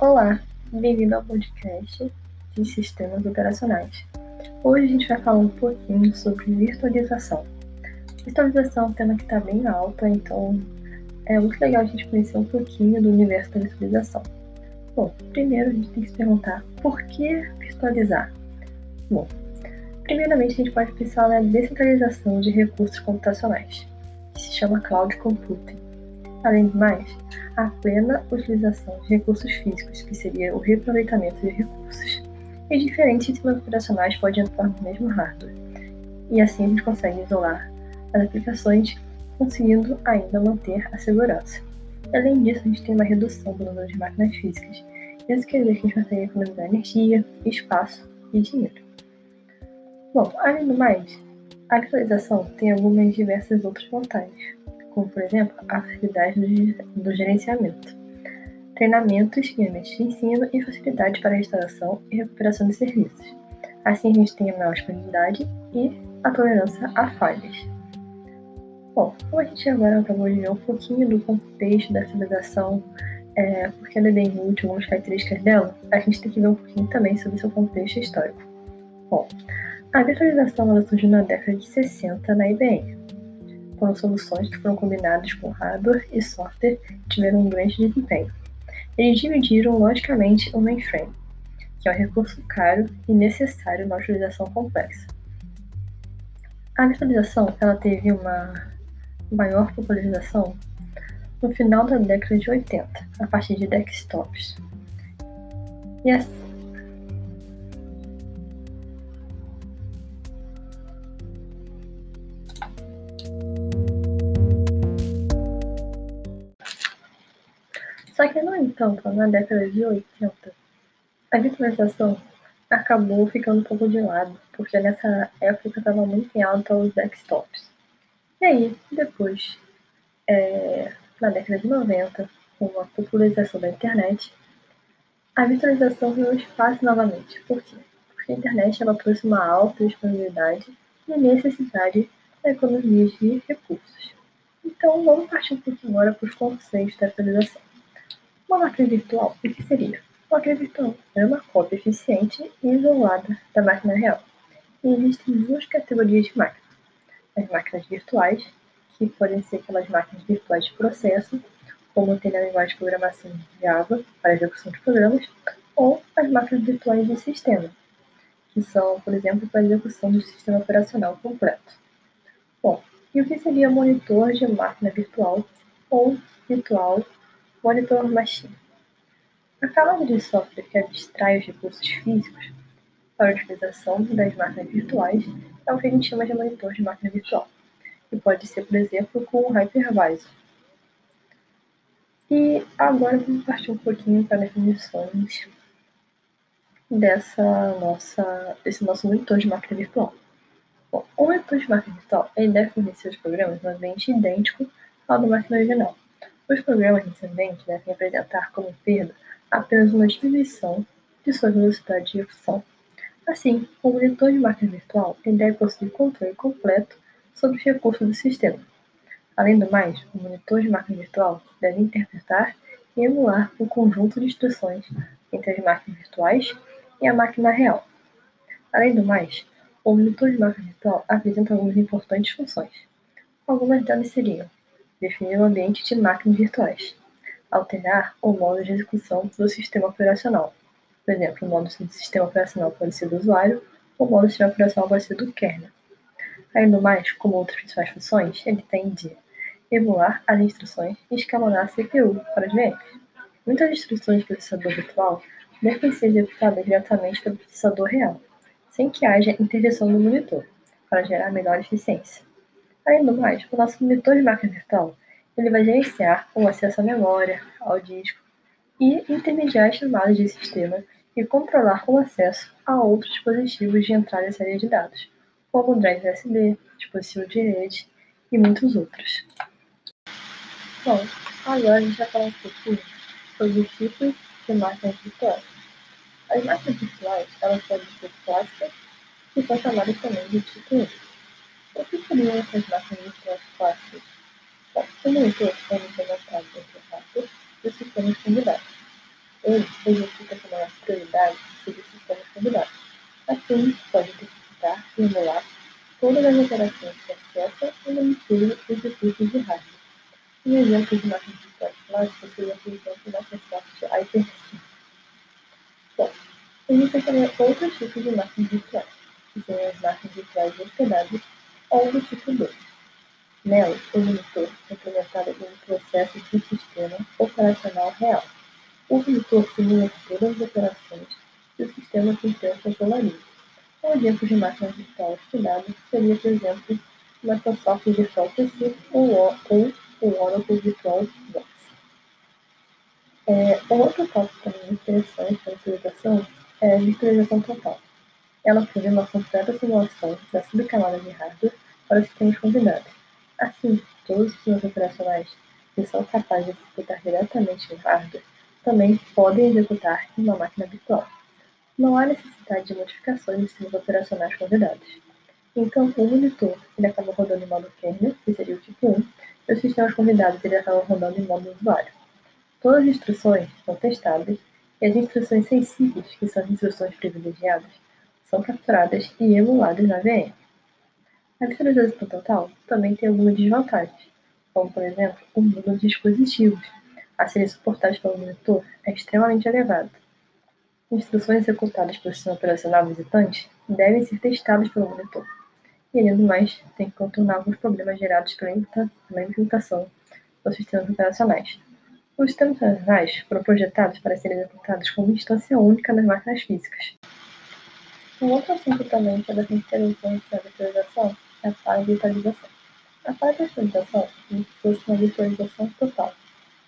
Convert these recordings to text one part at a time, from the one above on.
Olá, bem-vindo ao podcast de sistemas operacionais. Hoje a gente vai falar um pouquinho sobre virtualização. Virtualização é um tema que está bem alto, então é muito legal a gente conhecer um pouquinho do universo da virtualização. Bom, primeiro a gente tem que se perguntar por que virtualizar? Bom, primeiramente a gente pode pensar na descentralização de recursos computacionais, que se chama Cloud Computing. Além do mais, a plena utilização de recursos físicos, que seria o reaproveitamento de recursos. E diferentes sistemas operacionais podem atuar no mesmo hardware. E assim a gente consegue isolar as aplicações, conseguindo ainda manter a segurança. Além disso, a gente tem uma redução do número de máquinas físicas. Isso quer dizer que a gente consegue economizar energia, espaço e dinheiro. Bom, além do mais, a virtualização tem algumas diversas outras vantagens como por exemplo a facilidade do, do gerenciamento, treinamentos em de ensino e facilidade para a instalação e recuperação de serviços. Assim a gente tem a maior disponibilidade e a tolerância a falhas. Bom, a gente agora acabou de ver um pouquinho do contexto da civilização, é, porque ela é bem útil, algumas características dela, a gente tem que ver um pouquinho também sobre seu contexto histórico. Bom, a virtualização surgiu na década de 60 na IBM, foram soluções que foram combinadas com hardware e software e tiveram um grande desempenho. Eles dividiram logicamente o mainframe, que é um recurso caro e necessário na utilização complexa. A virtualização ela teve uma maior popularização no final da década de 80, a partir de desktops. E Só que, no entanto, na década de 80, a virtualização acabou ficando um pouco de lado, porque nessa época estava muito em alta os desktops. E aí, depois, é, na década de 90, com a popularização da internet, a virtualização ganhou espaço novamente. Por quê? Porque a internet ela trouxe uma alta disponibilidade e necessidade da economia de recursos. Então, vamos partir um pouquinho agora para os conceitos da virtualização. Uma máquina virtual, o que seria? Uma máquina virtual é uma cópia eficiente e isolada da máquina real. E existem duas categorias de máquinas. As máquinas virtuais, que podem ser aquelas máquinas virtuais de processo, como tem na linguagem de programação Java para execução de programas, ou as máquinas virtuais de sistema, que são, por exemplo, para execução do sistema operacional completo. Bom, e o que seria monitor de máquina virtual ou virtual Monitor Machine. A camada de software que abstrai os recursos físicos para a utilização das máquinas virtuais é o que a gente chama de monitor de máquina virtual, que pode ser, por exemplo, com o hypervisor. E agora vamos partir um pouquinho para definições dessa nossa, desse nosso monitor de máquina virtual. Bom, o monitor de máquina virtual ele deve fornecer os programas no ambiente idêntico ao da máquina original, os programas descendentes devem apresentar como perda apenas uma diminuição de sua velocidade de execução. Assim, o monitor de máquina virtual deve possuir controle completo sobre os recursos do sistema. Além do mais, o monitor de máquina virtual deve interpretar e emular o conjunto de instruções entre as máquinas virtuais e a máquina real. Além do mais, o monitor de máquina virtual apresenta algumas importantes funções. Algumas delas seriam definir o ambiente de máquinas virtuais, alterar o modo de execução do sistema operacional. Por exemplo, o modo do sistema operacional pode ser do usuário, ou o modo do sistema operacional pode ser do kernel. Além do mais, como outras principais funções, ele tem de emular as instruções e escalonar a CPU para os VMs. Muitas instruções do processador virtual devem ser executadas diretamente pelo processador real, sem que haja intervenção do monitor, para gerar melhor eficiência. Do mais, o nosso monitor de máquina virtual ele vai gerenciar o acesso à memória, ao disco e intermediar as chamadas de sistema e controlar o acesso a outros dispositivos de entrada e saída de dados, como drive USB, dispositivo de rede e muitos outros. Bom, agora a gente vai falar um pouquinho sobre os tipos de máquinas virtuais. As máquinas virtuais elas ser clássicas e são chamadas também de tipo 1. O que seria um desmatamento mais fácil? Basicamente, os planos demonstrados entre fatos dos sistemas combinados. Ele significa com as prioridades sobre sistema sistemas combinados. Assim, pode identificar e emular todas as operações que acessam e manipulam os recursos de rádio. Um exemplo de máquina de classe plástica seria a utilização da Microsoft Hyper-C. Bom, existem também outros tipos de máquinas virtuais, que são as máquinas virtuais hospedadas ou do tipo 2. Nelas, o monitor é implementado em um processo de sistema operacional real. O monitor simula todas as operações que o sistema funciona controlaria. Um exemplo de máquina virtual estudada seria, por exemplo, Microsoft Virtual PC ou, o Oracle Virtual Box. É, outro tópico também interessante da virtualização é a virtualização total. Ela prevê uma completa simulação da subcamada de hardware para os sistemas convidados. Assim, todos os sistemas operacionais que são capazes de executar diretamente no hardware também podem executar em uma máquina virtual. Não há necessidade de modificações nos sistemas operacionais convidados. Então, o monitor ele acaba rodando em modo kernel, que seria o tipo 1, e os sistemas convidados ele acaba rodando em modo usuário. Todas as instruções são testadas e as instruções sensíveis, que são as instruções privilegiadas, são capturadas e emuladas na VM. A virtualização total também tem algumas desvantagens, como, por exemplo, o número de dispositivos a serem suportados pelo monitor é extremamente elevado. Instruções executadas pelo sistema operacional visitante devem ser testadas pelo monitor. E, além do mais, tem que contornar alguns problemas gerados pela implementação dos sistemas operacionais. Os sistemas operacionais foram projetados para serem executados como instância única nas máquinas físicas. Um outro assunto também que é bastante interessante na é a paravirtualização. A paravirtualização é fosse uma virtualização total,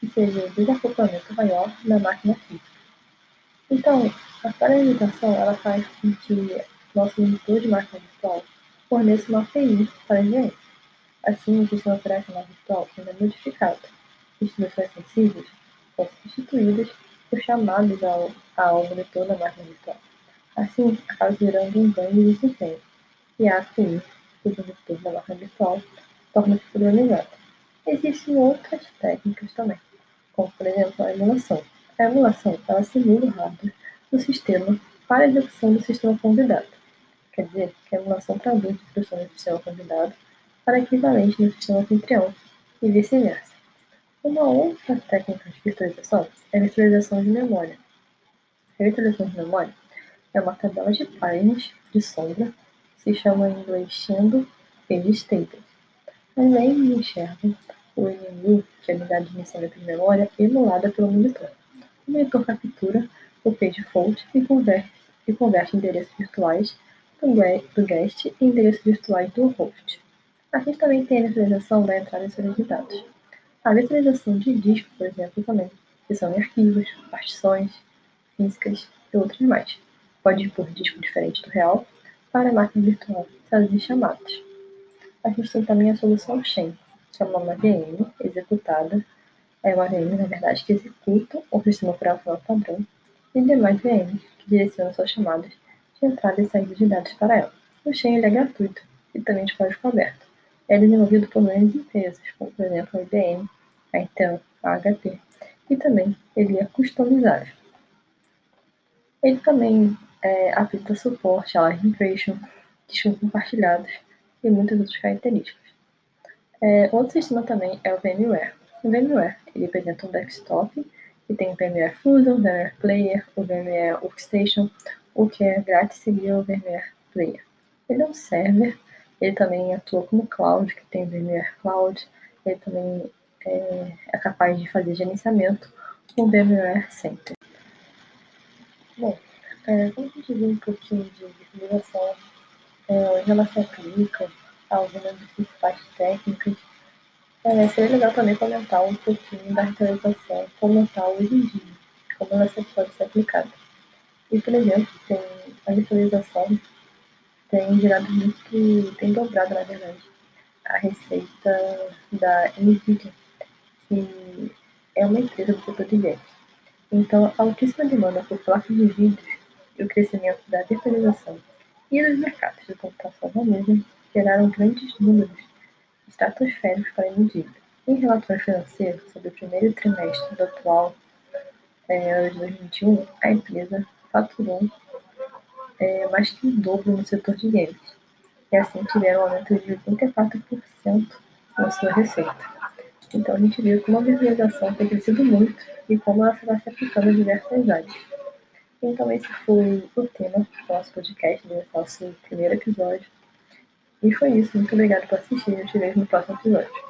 que seja o desacoplamento maior da máquina física. Então, a paralelização ela faz com que nosso monitor de máquina virtual forneça uma API para a gente. Assim, o sistema operacional virtual ainda é modificado. Instruções sensíveis são substituídas por chamados ao, ao monitor da máquina virtual. Assim, acaba gerando um ganho de desempenho. E a API do monitor da máquina virtual torna-se padronizada. Existem outras técnicas também, como por exemplo a emulação. A emulação ela simula o hardware do sistema para a execução do sistema convidado. Quer dizer que a emulação traduz instruções do sistema convidado para equivalente no sistema anfitrião e vice-versa. Uma outra técnica de virtualização é a virtualização de memória. A virtualização de memória é uma tabela de páginas de sombra se chama em inglês Page Table. Ao invés de enxergam o NMU, que é a unidade de gerenciamento de memória, emulada pelo monitor. O monitor captura o page fault e converte, e converte endereços virtuais do guest em endereços virtuais do host. A gente também tem a virtualização da entrada e saída de dados. A virtualização de disco, por exemplo, também, que são arquivos, partições, físicas e outros mais. Pode por disco diferente do real para a máquina virtual fazer chamadas. A gente tem também a solução chain, que é uma VM executada é uma VM, na verdade, que executa o sistema operacional padrão e demais VMs que direcionam suas chamadas de entrada e saída de dados para ela. O Chain é gratuito e também de código aberto. É desenvolvido por grandes empresas, como por exemplo a IBM, a Intel, a HP, e também ele é customizável. Ele também é, habilita suporte a live discos compartilhados e muitas outras características. É, outro sistema também é o VMware. O VMware ele apresenta um desktop que tem o VMware Fusion, o VMware Player, o VMware Workstation, o que é grátis seria o VMware Player. Ele é um server, ele também atua como cloud, que tem o VMware Cloud, ele também é, é capaz de fazer gerenciamento com o VMware Center. Bom, é, como a gente viu um pouquinho de virtualização, é, onde ela se aplica, algumas das principais técnicas, é, seria legal também comentar um pouquinho da virtualização como está hoje em dia, como ela pode ser aplicada. E, por exemplo, tem a virtualização tem gerado muito, tem dobrado, na verdade, a receita da NVIDIA, que é uma empresa do setor de games. Então, a altíssima demanda por placas de vídeo e o crescimento da virtualização e dos mercados de computação na nuvem geraram grandes números estratosféricos para a Nvidia. Em relatório financeiro sobre o primeiro trimestre do atual é, ano de 2021, a empresa faturou é, mais que o dobro no setor de games. e assim tiveram um aumento de 84% na sua receita. Então a gente viu como a visualização tem crescido muito e como ela está se aplicando em diversas áreas. Então esse foi o tema do nosso podcast, do nosso primeiro episódio. E foi isso. Muito obrigada por assistir. Eu te vejo no próximo episódio.